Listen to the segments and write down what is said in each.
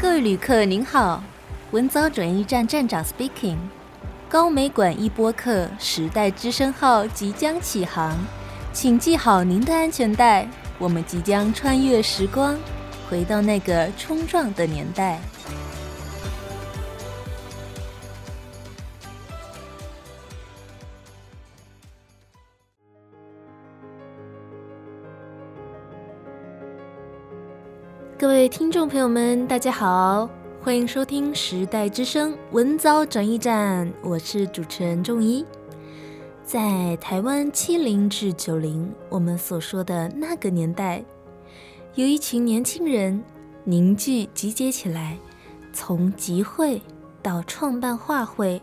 各位旅客您好，文藻转运站站长 speaking，高美馆一播客时代之声号即将启航，请系好您的安全带，我们即将穿越时光，回到那个冲撞的年代。各位听众朋友们，大家好，欢迎收听《时代之声·文藻转驿站》，我是主持人仲一。在台湾七零至九零，我们所说的那个年代，有一群年轻人凝聚集结起来，从集会到创办画会，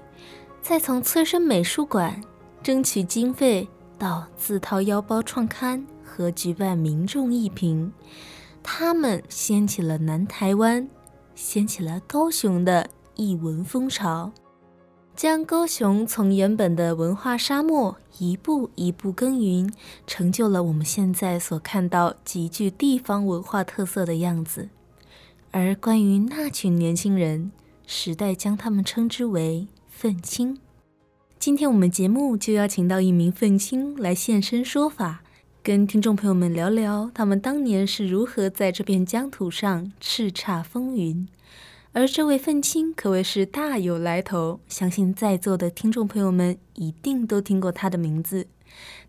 再从催生美术馆、争取经费到自掏腰包创刊和举办民众艺评。他们掀起了南台湾，掀起了高雄的艺文风潮，将高雄从原本的文化沙漠一步一步耕耘，成就了我们现在所看到极具地方文化特色的样子。而关于那群年轻人，时代将他们称之为愤青。今天我们节目就邀请到一名愤青来现身说法。跟听众朋友们聊聊，他们当年是如何在这片疆土上叱咤风云。而这位愤青可谓是大有来头，相信在座的听众朋友们一定都听过他的名字。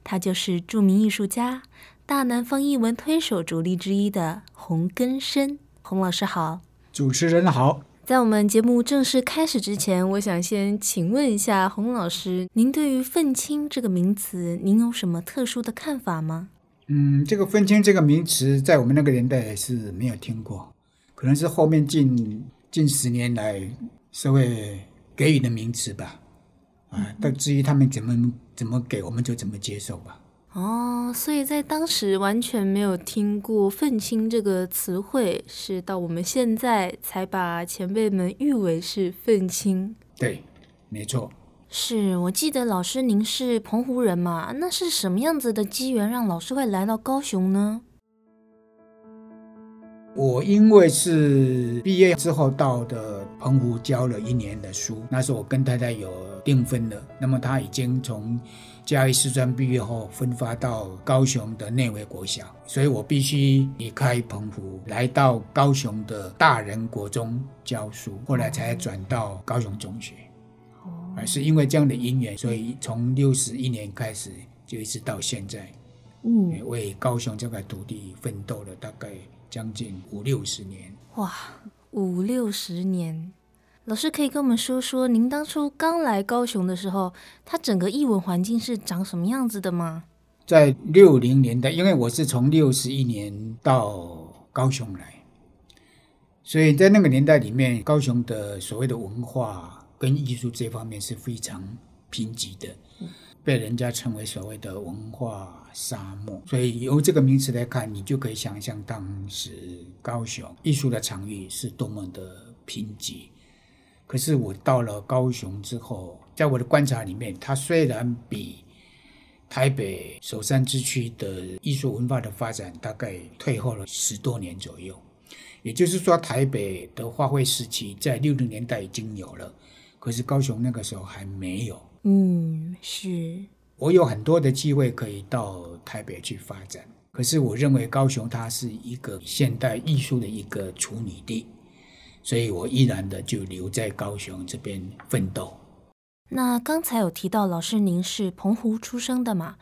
他就是著名艺术家、大南方艺文推手主力之一的洪根深。洪老师好，主持人好。在我们节目正式开始之前，我想先请问一下洪老师，您对于“愤青”这个名词，您有什么特殊的看法吗？嗯，这个“愤青”这个名词，在我们那个年代是没有听过，可能是后面近近十年来社会给予的名词吧。啊，但至于他们怎么怎么给，我们就怎么接受吧。哦，所以在当时完全没有听过“愤青”这个词汇，是到我们现在才把前辈们誉为是愤青。对，没错。是，我记得老师您是澎湖人嘛？那是什么样子的机缘让老师会来到高雄呢？我因为是毕业之后到的澎湖教了一年的书，那时候我跟太太有订婚了。那么她已经从嘉义师专毕业后分发到高雄的内惟国小，所以我必须离开澎湖，来到高雄的大人国中教书，后来才转到高雄中学。哦，是因为这样的因缘，所以从六十一年开始就一直到现在，嗯，为高雄这块土地奋斗了大概。将近五六十年，哇，五六十年！老师可以跟我们说说，您当初刚来高雄的时候，它整个艺文环境是长什么样子的吗？在六零年代，因为我是从六十一年到高雄来，所以在那个年代里面，高雄的所谓的文化跟艺术这方面是非常贫瘠的。被人家称为所谓的文化沙漠，所以由这个名词来看，你就可以想象当时高雄艺术的场域是多么的贫瘠。可是我到了高雄之后，在我的观察里面，它虽然比台北首善之区的艺术文化的发展大概退后了十多年左右，也就是说，台北的花卉时期在六零年代已经有了，可是高雄那个时候还没有。嗯，是。我有很多的机会可以到台北去发展，可是我认为高雄它是一个现代艺术的一个处女地，所以我毅然的就留在高雄这边奋斗。那刚才有提到老师您是澎湖出生的嘛？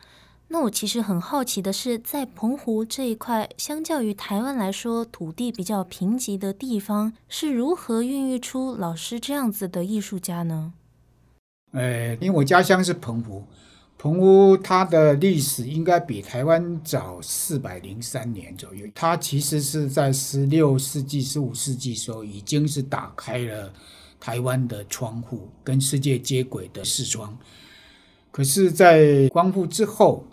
那我其实很好奇的是，在澎湖这一块，相较于台湾来说，土地比较贫瘠的地方，是如何孕育出老师这样子的艺术家呢？呃，因为我家乡是澎湖，澎湖它的历史应该比台湾早四百零三年左右。它其实是在十六世纪、十五世纪时候，已经是打开了台湾的窗户，跟世界接轨的视窗。可是，在光复之后，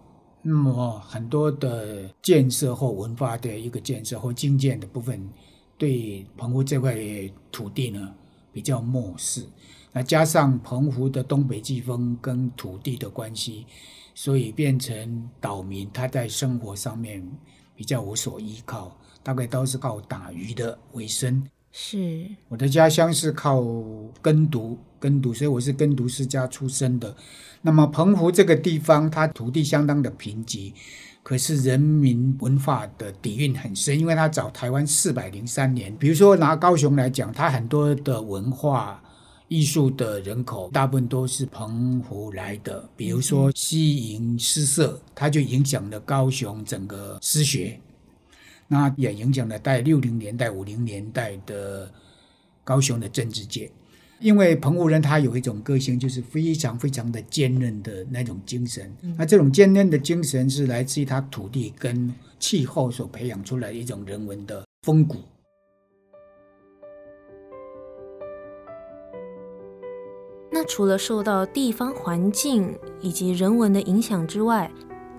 那么很多的建设或文化的一个建设或经建的部分，对澎湖这块土地呢，比较漠视。那加上澎湖的东北季风跟土地的关系，所以变成岛民他在生活上面比较无所依靠，大概都是靠打鱼的为生。是我的家乡是靠耕读，耕读，所以我是耕读世家出身的。那么澎湖这个地方，它土地相当的贫瘠，可是人民文化的底蕴很深，因为它早台湾四百零三年。比如说拿高雄来讲，它很多的文化艺术的人口，大部分都是澎湖来的。比如说西营诗社，它就影响了高雄整个诗学。那也影响了在六零年代、五零年代的高雄的政治界，因为澎湖人他有一种个性，就是非常非常的坚韧的那种精神。那这种坚韧的精神是来自于他土地跟气候所培养出来的一种人文的风骨。除了受到地方环境以及人文的影响之外，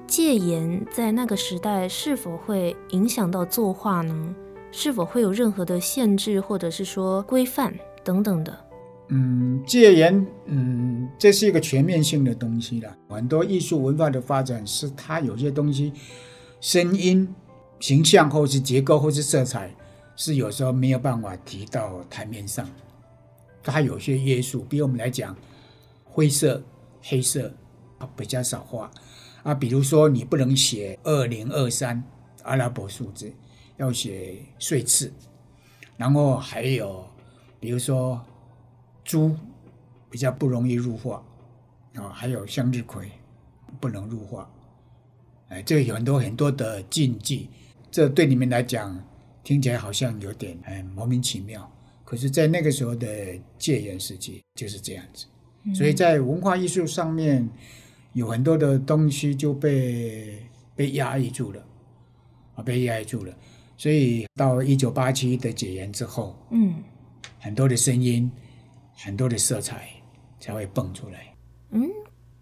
戒严在那个时代是否会影响到作画呢？是否会有任何的限制，或者是说规范等等的？嗯，戒严，嗯，这是一个全面性的东西了。很多艺术文化的发展是它有些东西，声音、形象，或是结构，或是色彩，是有时候没有办法提到台面上。它有些约束，比如我们来讲，灰色、黑色比较少画。啊，比如说你不能写二零二三阿拉伯数字，要写岁次，然后还有比如说猪比较不容易入画啊，还有向日葵不能入画，哎，这有很多很多的禁忌，这对你们来讲听起来好像有点哎莫名其妙，可是，在那个时候的戒严时期就是这样子，所以在文化艺术上面。有很多的东西就被被压抑住了，啊，被压抑住了。所以到一九八七的解严之后，嗯，很多的声音，很多的色彩才会蹦出来。嗯，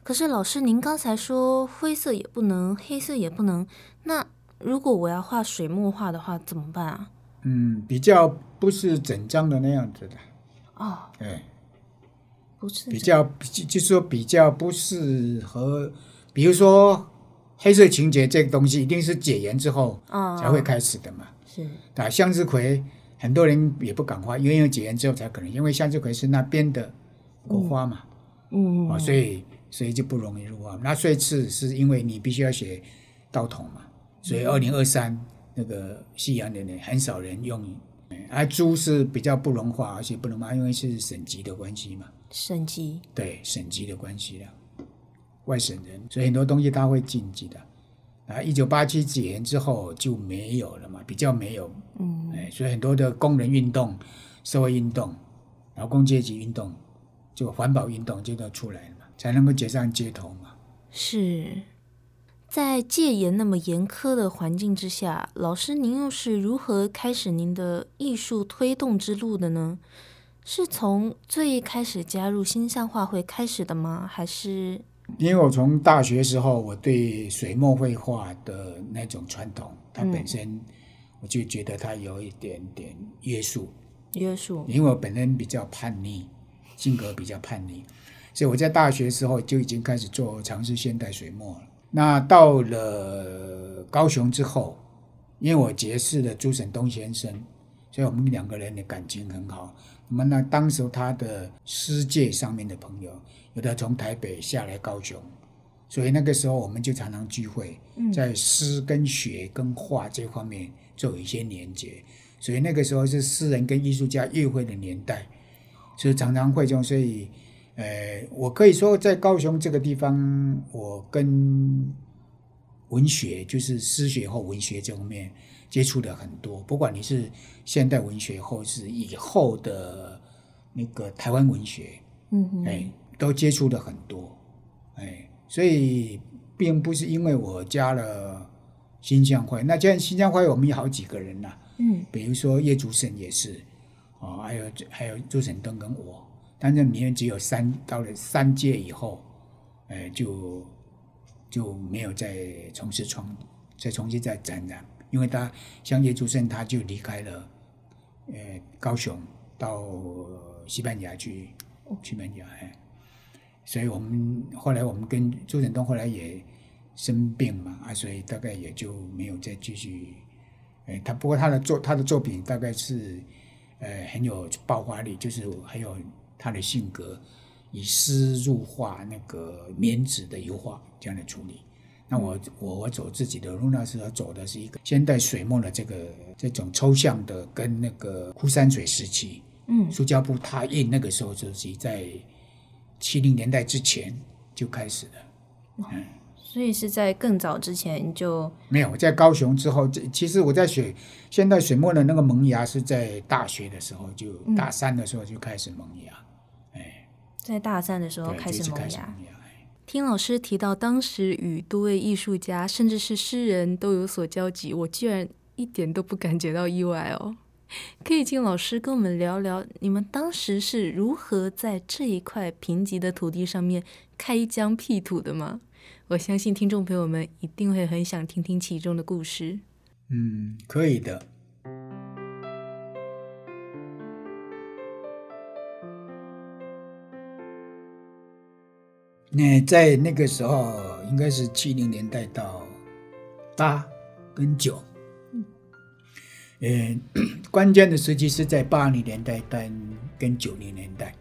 可是老师，您刚才说灰色也不能，黑色也不能。那如果我要画水墨画的话，怎么办啊？嗯，比较不是整张的那样子的。哦，对。不是比较，就是说比较不适合，比如说黑色情节这个东西，一定是解严之后才会开始的嘛。哦、是，啊，向日葵很多人也不敢画，因为因为解严之后才可能，因为向日葵是那边的国花嘛，嗯，啊、哦，所以所以就不容易入画。那岁次是因为你必须要写道统嘛，所以二零二三那个西洋的人很少人用，而猪是比较不融化，而且不能画，因为是省级的关系嘛。省级对省级的关系了，外省人，所以很多东西他会禁忌的。啊，一九八七几年之后就没有了嘛，比较没有，嗯，哎，所以很多的工人运动、社会运动、劳工阶级运动、就环保运动就都出来了嘛，才能够解上街头嘛。是在戒严那么严苛的环境之下，老师您又是如何开始您的艺术推动之路的呢？是从最一开始加入新象画会开始的吗？还是因为我从大学时候，我对水墨绘画的那种传统，它本身我就觉得它有一点点约束。约束。因为我本人比较叛逆，性格比较叛逆，所以我在大学时候就已经开始做尝试现代水墨了。那到了高雄之后，因为我结识了朱沈东先生，所以我们两个人的感情很好。我们呢，当时他的诗界上面的朋友，有的从台北下来高雄，所以那个时候我们就常常聚会，在诗跟学跟画这方面做一些连接。所以那个时候是诗人跟艺术家约会的年代，所以常常会这样。所以，呃，我可以说在高雄这个地方，我跟文学，就是诗学或文学这方面。接触的很多，不管你是现代文学或是以后的那个台湾文学，嗯哼，哎，都接触的很多，哎，所以并不是因为我加了新疆会，那加新疆会我们有好几个人呐、啊，嗯，比如说叶竹生也是，啊，还有还有朱沈东跟我，但是名人只有三到了三届以后，哎，就就没有再从事创，再重新再展览。因为他像叶竹生，他就离开了，呃，高雄到西班牙去，西班牙哎，所以我们后来我们跟朱振东后来也生病嘛啊，所以大概也就没有再继续，哎，他不过他的作他的作品大概是，呃很有爆发力，就是还有他的性格，以诗入画那个棉纸的油画这样的处理。那我我我走自己的路，那时候走的是一个现代水墨的这个这种抽象的，跟那个枯山水时期，嗯，苏胶布拓印那个时候就是在七零年代之前就开始了，嗯，所以是在更早之前就没有在高雄之后，这其实我在水现代水墨的那个萌芽是在大学的时候就大三的时候就开始萌芽，哎，在大三的时候开始萌芽。听老师提到，当时与多位艺术家，甚至是诗人都有所交集，我居然一点都不感觉到意外哦。可以请老师跟我们聊聊，你们当时是如何在这一块贫瘠的土地上面开疆辟土的吗？我相信听众朋友们一定会很想听听其中的故事。嗯，可以的。那在那个时候，应该是七零年代到八跟九，嗯，呃，关键的时期是在八零年代跟跟九零年代。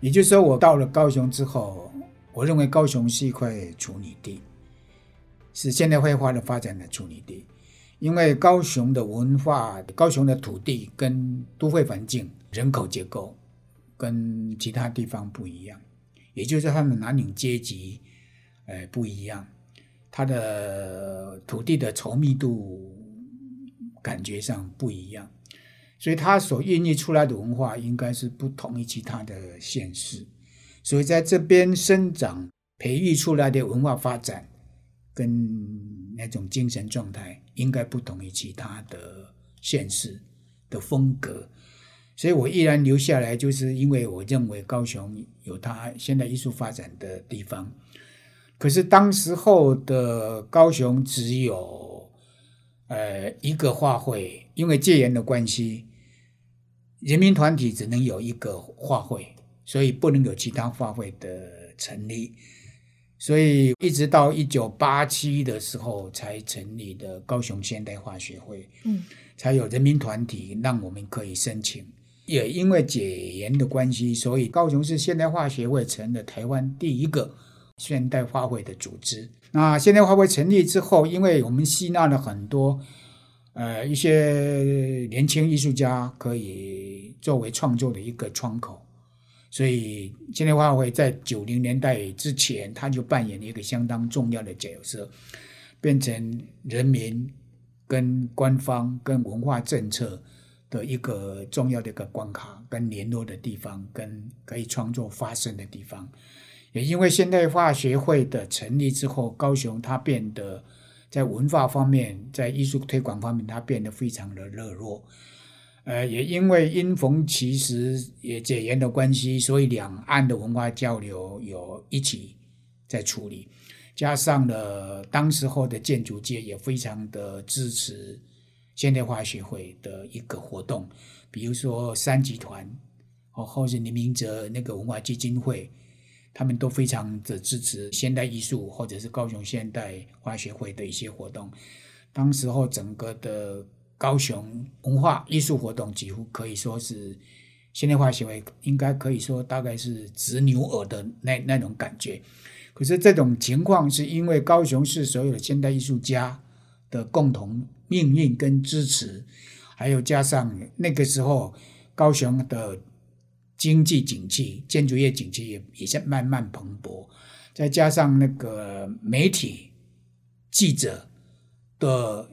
也就是说，我到了高雄之后，我认为高雄是一块处女地，是现代绘画的发展的处女地，因为高雄的文化、高雄的土地跟都会环境、人口结构跟其他地方不一样。也就是他们的蓝领阶级，呃，不一样，他的土地的稠密度感觉上不一样，所以他所孕育出来的文化应该是不同于其他的县市，所以在这边生长培育出来的文化发展跟那种精神状态应该不同于其他的县市的风格。所以我依然留下来，就是因为我认为高雄有它现代艺术发展的地方。可是当时候的高雄只有呃一个画会，因为戒严的关系，人民团体只能有一个画会，所以不能有其他画会的成立。所以一直到一九八七的时候才成立的高雄现代画学会，嗯，才有人民团体让我们可以申请。也因为解严的关系，所以高雄市现代化学会成了台湾第一个现代化会的组织。那现代化会成立之后，因为我们吸纳了很多呃一些年轻艺术家，可以作为创作的一个窗口，所以现代化会在九零年代之前，他就扮演了一个相当重要的角色，变成人民跟官方跟文化政策。的一个重要的一个关卡，跟联络的地方，跟可以创作发声的地方，也因为现代画学会的成立之后，高雄它变得在文化方面，在艺术推广方面，它变得非常的热络。呃，也因为因逢其时也解严的关系，所以两岸的文化交流有一起在处理，加上了当时候的建筑界也非常的支持。现代化学会的一个活动，比如说三集团，或或是林明哲那个文化基金会，他们都非常的支持现代艺术，或者是高雄现代化学会的一些活动。当时候整个的高雄文化艺术活动，几乎可以说是现代化学会应该可以说大概是执牛耳的那那种感觉。可是这种情况是因为高雄市所有的现代艺术家的共同。命运跟支持，还有加上那个时候高雄的经济景气、建筑业景气也也在慢慢蓬勃，再加上那个媒体记者的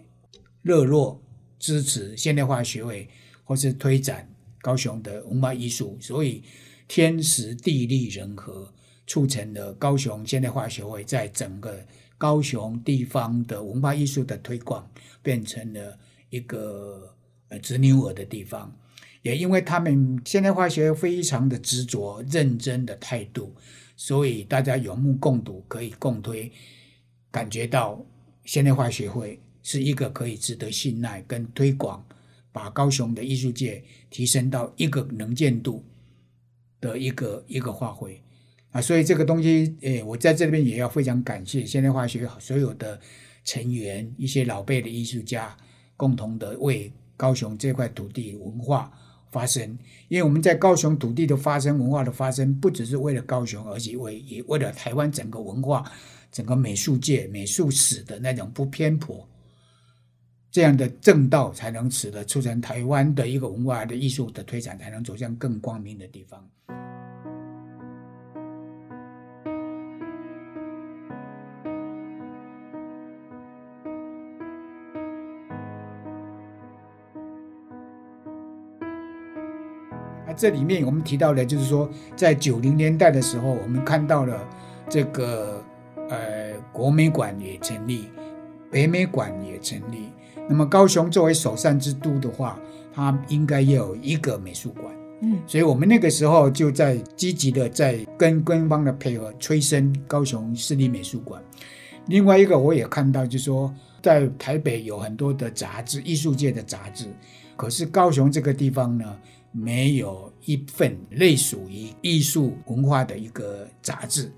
热络支持现代化学会，或是推展高雄的文化艺术，所以天时地利人和，促成了高雄现代化学会在整个。高雄地方的文化艺术的推广变成了一个呃执牛耳的地方，也因为他们现代化学非常的执着、认真的态度，所以大家有目共睹，可以共推，感觉到现代化学会是一个可以值得信赖跟推广，把高雄的艺术界提升到一个能见度的一个一个发挥。啊，所以这个东西，诶，我在这边也要非常感谢现代画学所有的成员，一些老辈的艺术家，共同的为高雄这块土地文化发声，因为我们在高雄土地的发生、文化的发生，不只是为了高雄，而且为也为了台湾整个文化、整个美术界、美术史的那种不偏颇，这样的正道，才能使得促成台湾的一个文化的艺术的推展，才能走向更光明的地方。这里面我们提到的，就是说，在九零年代的时候，我们看到了这个呃国美馆也成立，北美馆也成立。那么高雄作为首善之都的话，它应该要有一个美术馆。嗯，所以我们那个时候就在积极的在跟官方的配合，催生高雄市立美术馆。另外一个我也看到，就是说在台北有很多的杂志，艺术界的杂志，可是高雄这个地方呢，没有一份类属于艺术文化的一个杂志，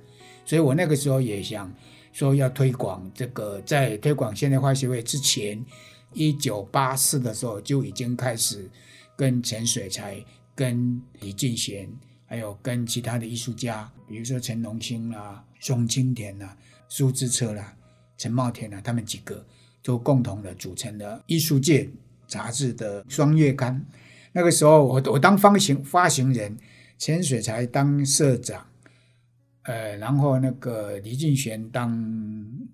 所以我那个时候也想说要推广这个，在推广现代化协会之前，一九八四的时候就已经开始跟陈水才、跟李俊贤，还有跟其他的艺术家，比如说陈龙兴啦、宋清田啦、苏之策啦、陈茂田啦，他们几个都共同的组成了艺术界杂志的双月刊。那个时候我，我我当发行发行人，钱水才当社长，呃，然后那个李俊贤当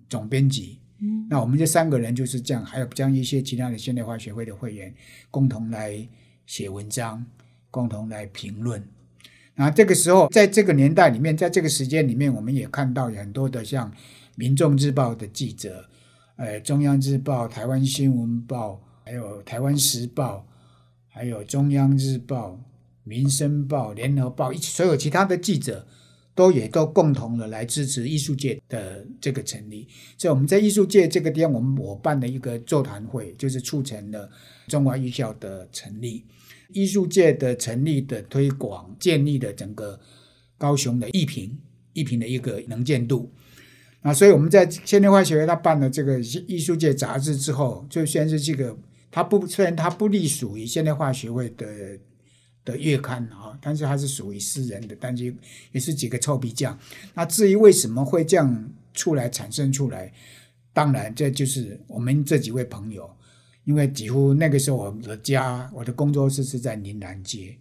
总编辑，嗯，那我们这三个人就是这样，还有将一些其他的现代化学会的会员共同来写文章，共同来评论。那这个时候，在这个年代里面，在这个时间里面，我们也看到很多的像《民众日报》的记者，呃，《中央日报》、《台湾新闻报》，还有《台湾时报》。还有中央日报、民生报、联合报，一起所有其他的记者都也都共同的来支持艺术界的这个成立。所以我们在艺术界这个地方，我们我办了一个座谈会，就是促成了中华艺校的成立。艺术界的成立的推广，建立了整个高雄的艺评艺评的一个能见度。啊，所以我们在现代化协会他办了这个艺术界杂志之后，就先是这个。它不，虽然它不隶属于现代化学会的的月刊啊，但是它是属于私人的，但是也是几个臭皮匠。那至于为什么会这样出来产生出来，当然这就是我们这几位朋友，因为几乎那个时候我的家，我的工作室是在宁南街，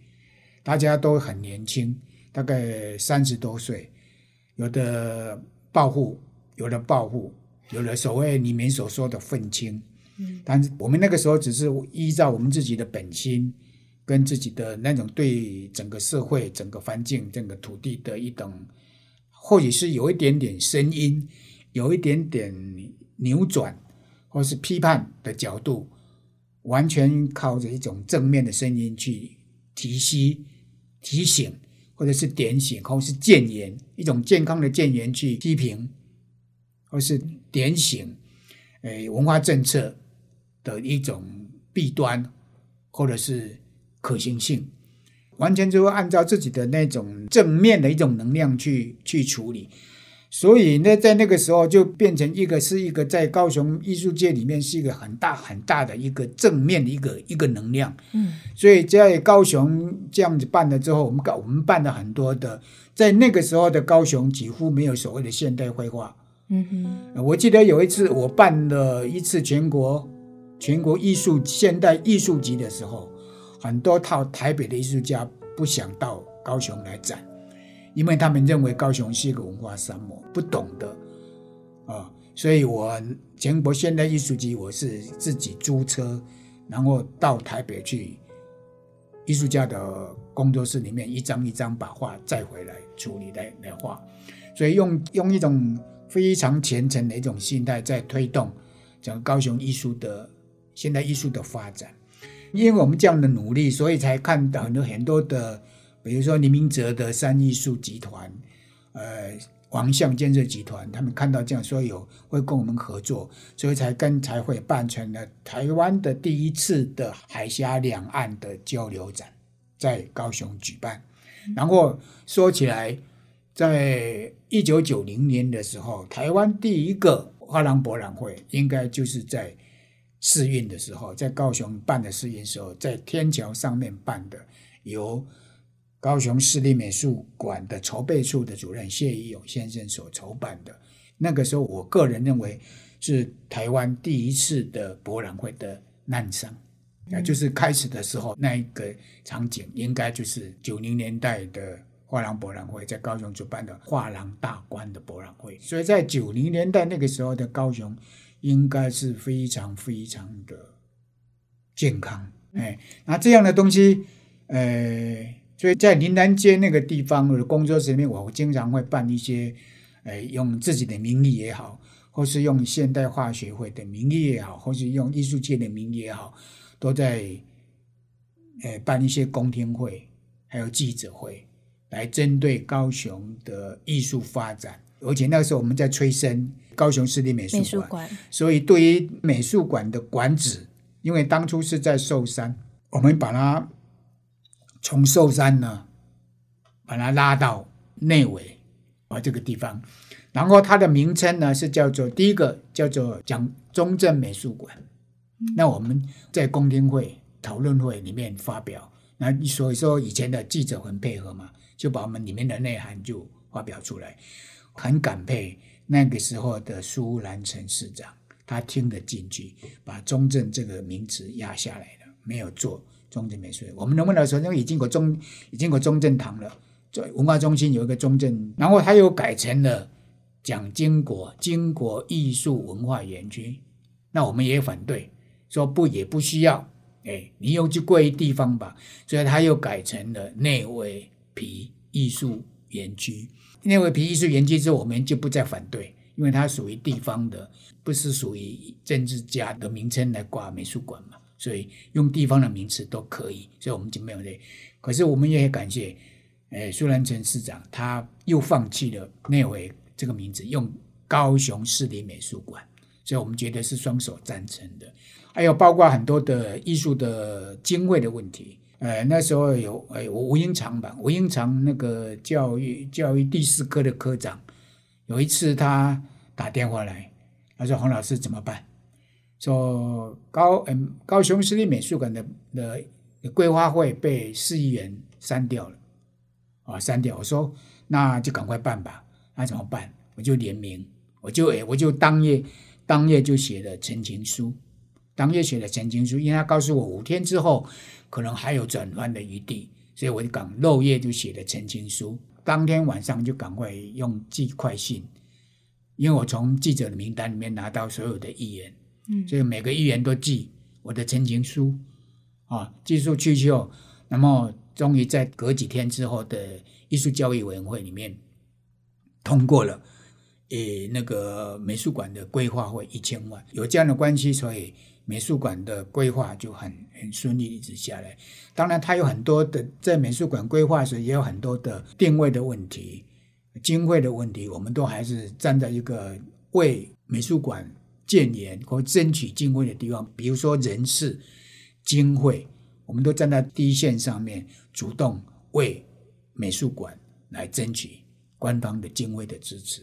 大家都很年轻，大概三十多岁，有的暴富，有的暴富，有的所谓你们所说的愤青。但是我们那个时候只是依照我们自己的本心，跟自己的那种对整个社会、整个环境、整个土地的一种，或许是有一点点声音，有一点点扭转，或是批判的角度，完全靠着一种正面的声音去提息、提醒，或者是点醒，或是谏言，一种健康的谏言去批评，或是点醒，诶，文化政策。的一种弊端，或者是可行性，完全就会按照自己的那种正面的一种能量去去处理。所以呢，在那个时候就变成一个是一个在高雄艺术界里面是一个很大很大的一个正面的一个一个能量。嗯，所以在高雄这样子办了之后，我们搞我们办了很多的，在那个时候的高雄几乎没有所谓的现代绘画。嗯哼，我记得有一次我办了一次全国。全国艺术现代艺术节的时候，很多套台北的艺术家不想到高雄来展，因为他们认为高雄是一个文化沙漠，不懂得啊、所以我全国现代艺术节我是自己租车，然后到台北去艺术家的工作室里面一张一张把画载回来处理来来画，所以用用一种非常虔诚的一种心态在推动整个高雄艺术的。现代艺术的发展，因为我们这样的努力，所以才看到很多很多的，比如说林明哲的三艺术集团，呃，王相建设集团，他们看到这样，所有会跟我们合作，所以才跟才会办成了台湾的第一次的海峡两岸的交流展，在高雄举办。然后说起来，在一九九零年的时候，台湾第一个画廊博览会，应该就是在。试运的时候，在高雄办的试运的时候，在天桥上面办的，由高雄市立美术馆的筹备处的主任谢宜勇先生所筹办的。那个时候，我个人认为是台湾第一次的博览会的滥觴，啊，就是开始的时候那一个场景，应该就是九零年代的画廊博览会，在高雄主办的画廊大观的博览会。所以在九零年代那个时候的高雄，应该是非常非常的健康。哎，那这样的东西，呃，所以在林南街那个地方的工作室里面，我经常会办一些。哎，用自己的名义也好，或是用现代化学会的名义也好，或是用艺术界的名义也好，都在呃办一些公听会，还有记者会，来针对高雄的艺术发展。而且那个时候我们在催生高雄市立美术馆，术馆，所以对于美术馆的馆址，因为当初是在寿山，我们把它从寿山呢，把它拉到内围啊。这个地方，然后它的名称呢是叫做第一个叫做蒋中正美术馆。那我们在公听会讨论会里面发表，那所以说以前的记者很配合嘛，就把我们里面的内涵就发表出来，很感佩那个时候的苏兰城市长，他听得进去，把中正这个名词压下来了，没有做中正美术。我们能不能说，因为已经过中已经过中正堂了。在文化中心有一个中正，然后他又改成了蒋经国经国艺术文化园区，那我们也反对，说不也不需要，哎，你又去贵地方吧，所以他又改成了内围皮艺术园区。内围皮艺术园区之后，我们就不再反对，因为它属于地方的，不是属于政治家的名称来挂美术馆嘛，所以用地方的名词都可以，所以我们就没有这。可是我们也很感谢。哎，苏兰成市长他又放弃了那回这个名字，用高雄市立美术馆，所以我们觉得是双手赞成的。还有包括很多的艺术的经费的问题，呃，那时候有哎，我吴英长吧，吴英长那个教育教育第四科的科长，有一次他打电话来，他说：“洪老师怎么办？说高嗯高雄市立美术馆的的规划会被市议员删掉了。”啊，删掉！我说那就赶快办吧。那怎么办？我就联名，我就诶，我就当夜当夜就写了陈情书，当月写的陈情书，因为他告诉我五天之后可能还有转圜的余地，所以我就赶漏夜就写的陈情书。当天晚上就赶快用寄快信，因为我从记者的名单里面拿到所有的议员，嗯，所以每个议员都寄我的陈情书，啊，寄出去之后，那么。终于在隔几天之后的艺术教育委员会里面通过了，诶，那个美术馆的规划会一千万，有这样的关系，所以美术馆的规划就很很顺利一直下来。当然，它有很多的在美术馆规划时也有很多的定位的问题、经费的问题，我们都还是站在一个为美术馆建言或争取经费的地方，比如说人事、经费。我们都站在第一线上面，主动为美术馆来争取官方的经费的支持，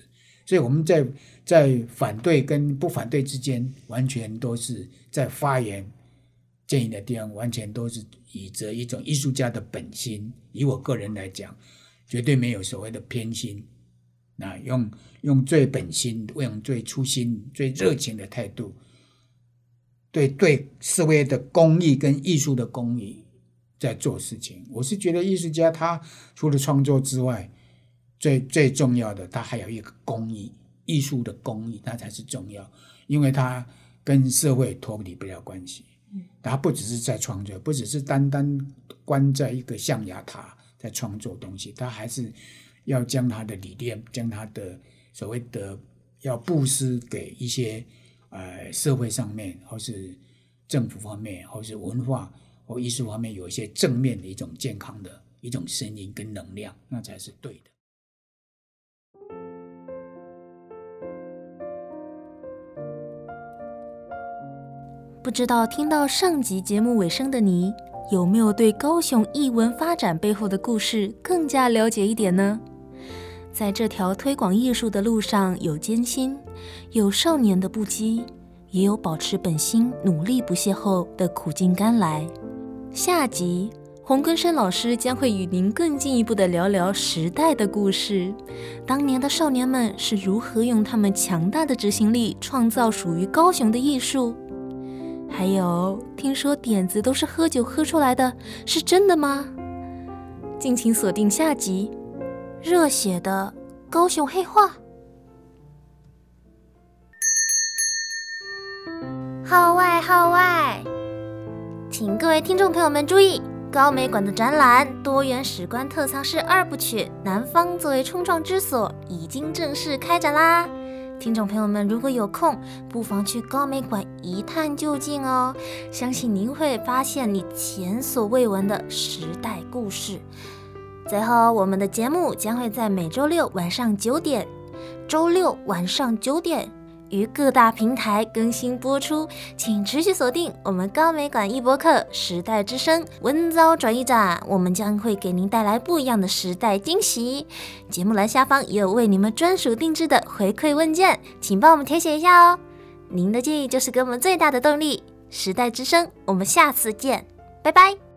所以我们在在反对跟不反对之间，完全都是在发言建议的地方，完全都是以着一种艺术家的本心。以我个人来讲，绝对没有所谓的偏心，那用用最本心、用最初心、最热情的态度。对对，社会的公益跟艺术的公益在做事情。我是觉得艺术家他除了创作之外，最最重要的它还有一个公益，艺术的公益，那才是重要，因为它跟社会脱离不了关系。他不只是在创作，不只是单单关在一个象牙塔在创作东西，他还是要将他的理念，将他的所谓的要布施给一些。呃，社会上面，或是政府方面，或是文化或艺术方面，有一些正面的一种健康的一种声音跟能量，那才是对的。不知道听到上集节目尾声的你，有没有对高雄艺文发展背后的故事更加了解一点呢？在这条推广艺术的路上，有艰辛，有少年的不羁，也有保持本心、努力不懈后的苦尽甘来。下集洪根生老师将会与您更进一步的聊聊时代的故事，当年的少年们是如何用他们强大的执行力创造属于高雄的艺术。还有，听说点子都是喝酒喝出来的，是真的吗？敬请锁定下集，热血的高雄黑话。号外号外，请各位听众朋友们注意，高美馆的展览《多元史观特藏室二部曲：南方作为冲撞之所》已经正式开展啦！听众朋友们，如果有空，不妨去高美馆一探究竟哦。相信您会发现你前所未闻的时代故事。最后，我们的节目将会在每周六晚上九点，周六晚上九点。于各大平台更新播出，请持续锁定我们高美馆一播客时代之声文藻转译站，我们将会给您带来不一样的时代惊喜。节目栏下方也有为你们专属定制的回馈问卷，请帮我们填写一下哦。您的建议就是给我们最大的动力。时代之声，我们下次见，拜拜。